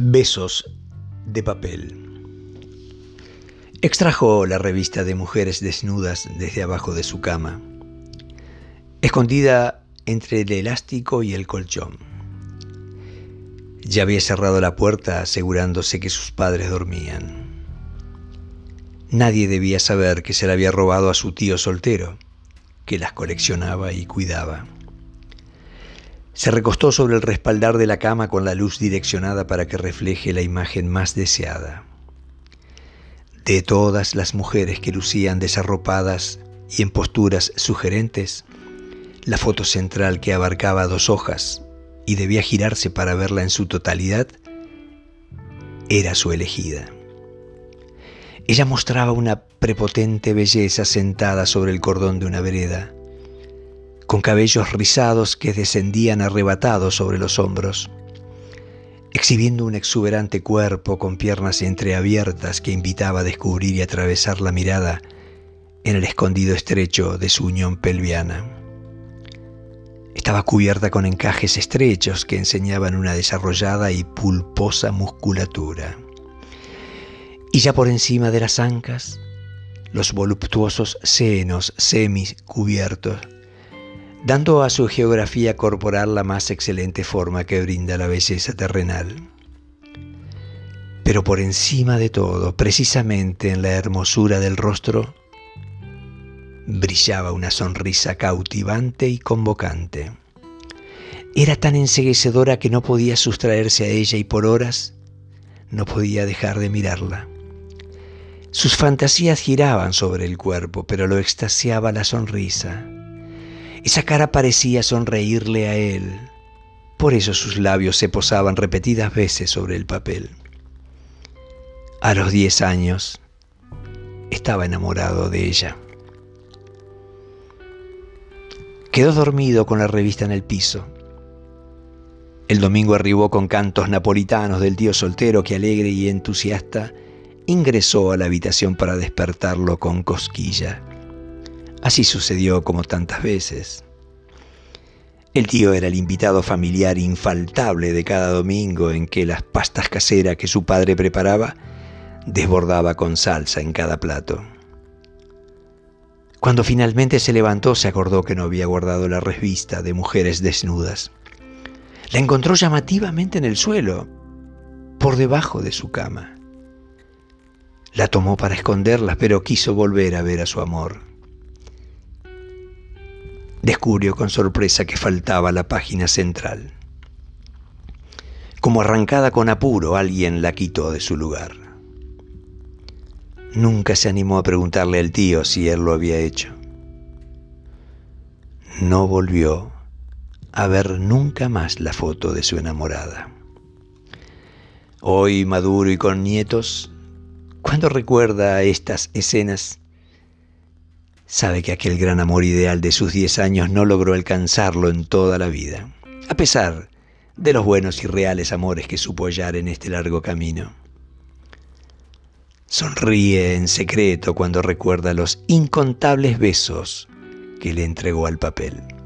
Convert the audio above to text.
Besos de papel. Extrajo la revista de mujeres desnudas desde abajo de su cama, escondida entre el elástico y el colchón. Ya había cerrado la puerta asegurándose que sus padres dormían. Nadie debía saber que se la había robado a su tío soltero, que las coleccionaba y cuidaba. Se recostó sobre el respaldar de la cama con la luz direccionada para que refleje la imagen más deseada. De todas las mujeres que lucían desarropadas y en posturas sugerentes, la foto central que abarcaba dos hojas y debía girarse para verla en su totalidad, era su elegida. Ella mostraba una prepotente belleza sentada sobre el cordón de una vereda, con cabellos rizados que descendían arrebatados sobre los hombros, exhibiendo un exuberante cuerpo con piernas entreabiertas que invitaba a descubrir y atravesar la mirada en el escondido estrecho de su unión pelviana. Estaba cubierta con encajes estrechos que enseñaban una desarrollada y pulposa musculatura. Y ya por encima de las ancas, los voluptuosos senos semicubiertos dando a su geografía corporal la más excelente forma que brinda la belleza terrenal. Pero por encima de todo, precisamente en la hermosura del rostro, brillaba una sonrisa cautivante y convocante. Era tan enseguecedora que no podía sustraerse a ella y por horas no podía dejar de mirarla. Sus fantasías giraban sobre el cuerpo, pero lo extasiaba la sonrisa esa cara parecía sonreírle a él. Por eso sus labios se posaban repetidas veces sobre el papel. A los diez años estaba enamorado de ella. Quedó dormido con la revista en el piso. El domingo arribó con cantos napolitanos del tío soltero que alegre y entusiasta ingresó a la habitación para despertarlo con cosquilla. Así sucedió como tantas veces. El tío era el invitado familiar infaltable de cada domingo en que las pastas caseras que su padre preparaba desbordaba con salsa en cada plato. Cuando finalmente se levantó se acordó que no había guardado la revista de mujeres desnudas. La encontró llamativamente en el suelo, por debajo de su cama. La tomó para esconderla, pero quiso volver a ver a su amor descubrió con sorpresa que faltaba la página central. Como arrancada con apuro, alguien la quitó de su lugar. Nunca se animó a preguntarle al tío si él lo había hecho. No volvió a ver nunca más la foto de su enamorada. Hoy maduro y con nietos, cuando recuerda estas escenas, sabe que aquel gran amor ideal de sus diez años no logró alcanzarlo en toda la vida, a pesar de los buenos y reales amores que supo hallar en este largo camino. Sonríe en secreto cuando recuerda los incontables besos que le entregó al papel.